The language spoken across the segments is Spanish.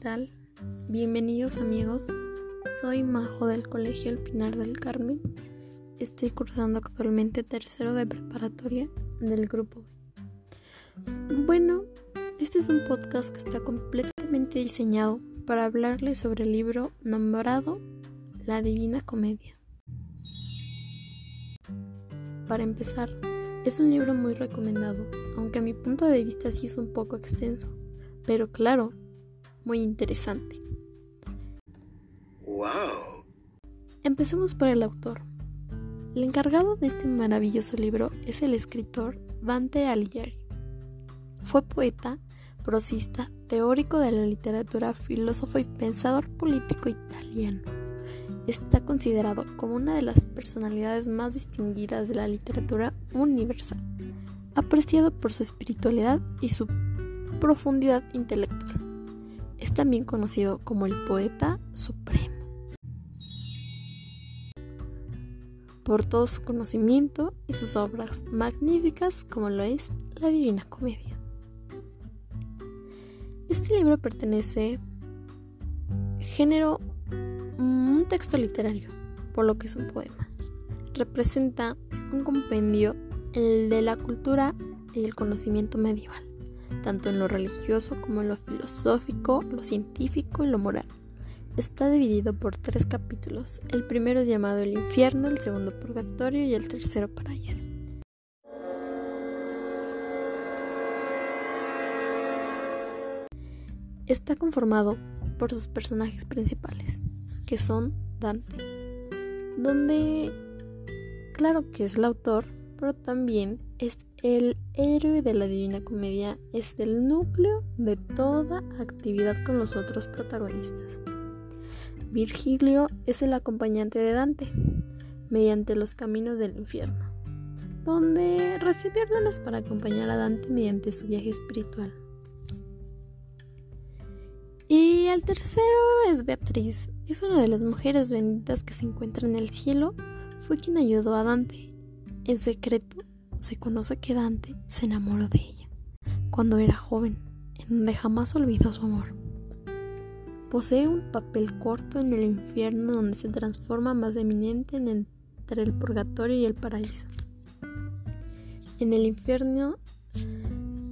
tal? Bienvenidos amigos. Soy Majo del Colegio El Pinar del Carmen. Estoy cursando actualmente tercero de preparatoria del grupo. Bueno, este es un podcast que está completamente diseñado para hablarles sobre el libro nombrado La Divina Comedia. Para empezar, es un libro muy recomendado, aunque a mi punto de vista sí es un poco extenso, pero claro, muy interesante. ¡Wow! Empecemos por el autor. El encargado de este maravilloso libro es el escritor Dante Alighieri. Fue poeta, prosista, teórico de la literatura, filósofo y pensador político italiano. Está considerado como una de las personalidades más distinguidas de la literatura universal, apreciado por su espiritualidad y su profundidad intelectual. Es también conocido como el poeta supremo. Por todo su conocimiento y sus obras magníficas como lo es la Divina Comedia. Este libro pertenece género un texto literario, por lo que es un poema. Representa un compendio el de la cultura y el conocimiento medieval tanto en lo religioso como en lo filosófico, lo científico y lo moral. Está dividido por tres capítulos. El primero es llamado el infierno, el segundo purgatorio y el tercero paraíso. Está conformado por sus personajes principales, que son Dante, donde claro que es el autor, pero también es el héroe de la Divina Comedia, es el núcleo de toda actividad con los otros protagonistas. Virgilio es el acompañante de Dante, mediante los caminos del infierno, donde recibe órdenes para acompañar a Dante mediante su viaje espiritual. Y el tercero es Beatriz, es una de las mujeres benditas que se encuentra en el cielo, fue quien ayudó a Dante en secreto, se conoce que Dante se enamoró de ella cuando era joven, en donde jamás olvidó su amor. Posee un papel corto en el infierno donde se transforma más eminente entre el purgatorio y el paraíso. En el infierno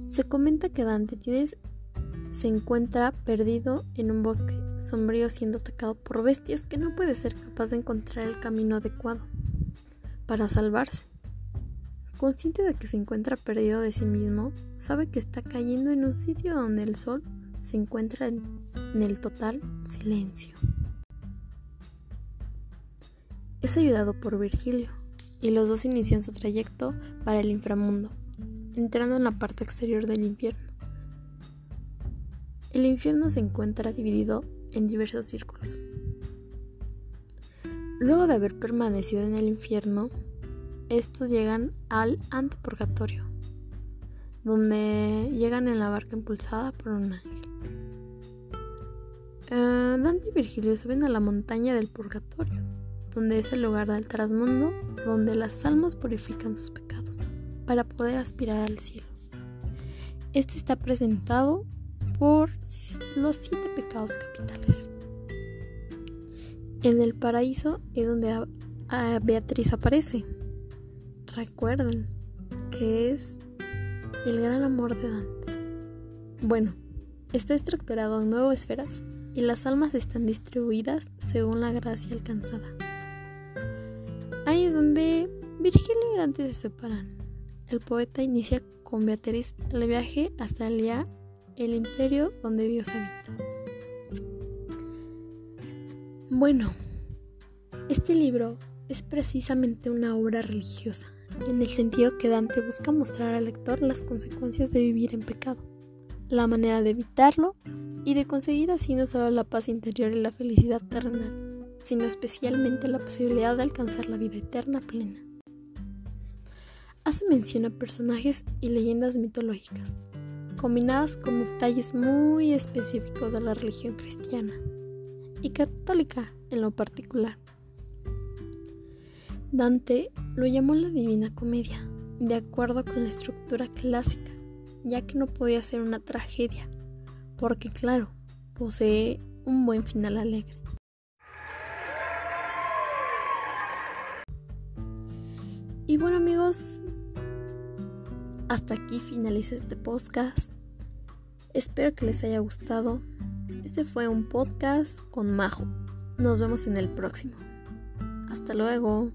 se comenta que Dante se encuentra perdido en un bosque sombrío siendo atacado por bestias que no puede ser capaz de encontrar el camino adecuado para salvarse. Consciente de que se encuentra perdido de sí mismo, sabe que está cayendo en un sitio donde el sol se encuentra en, el total silencio. Es ayudado por Virgilio y los dos inician su trayecto para el inframundo, entrando en la parte exterior del infierno. El infierno se encuentra dividido en diversos círculos. Luego de haber permanecido en el infierno, estos llegan al antepurgatorio, donde llegan en la barca impulsada por un ángel. Eh, Dante y Virgilio suben a la montaña del purgatorio, donde es el lugar del trasmundo, donde las almas purifican sus pecados para poder aspirar al cielo. Este está presentado por los siete pecados capitales. En el paraíso es donde Beatriz aparece, recuerden que es el gran amor de Dante. Bueno, está estructurado en nueve esferas y las almas están distribuidas según la gracia alcanzada. Ahí es donde Virgilio y Dante se separan. El poeta inicia con Beatriz el viaje hasta ya el imperio donde Dios habita. Bueno, este libro es precisamente una obra religiosa en el sentido que Dante busca mostrar al lector las consecuencias de vivir en pecado, la manera de evitarlo y de conseguir así no solo la paz interior y la felicidad terrenal, sino especialmente la posibilidad de alcanzar la vida eterna plena. Hace mención a personajes y leyendas mitológicas, combinadas con detalles muy específicos de la religión cristiana y católica en lo particular. Dante lo llamó la Divina Comedia, de acuerdo con la estructura clásica, ya que no podía ser una tragedia, porque claro, posee un buen final alegre. Y bueno amigos, hasta aquí finaliza este podcast. Espero que les haya gustado. Este fue un podcast con Majo. Nos vemos en el próximo. Hasta luego.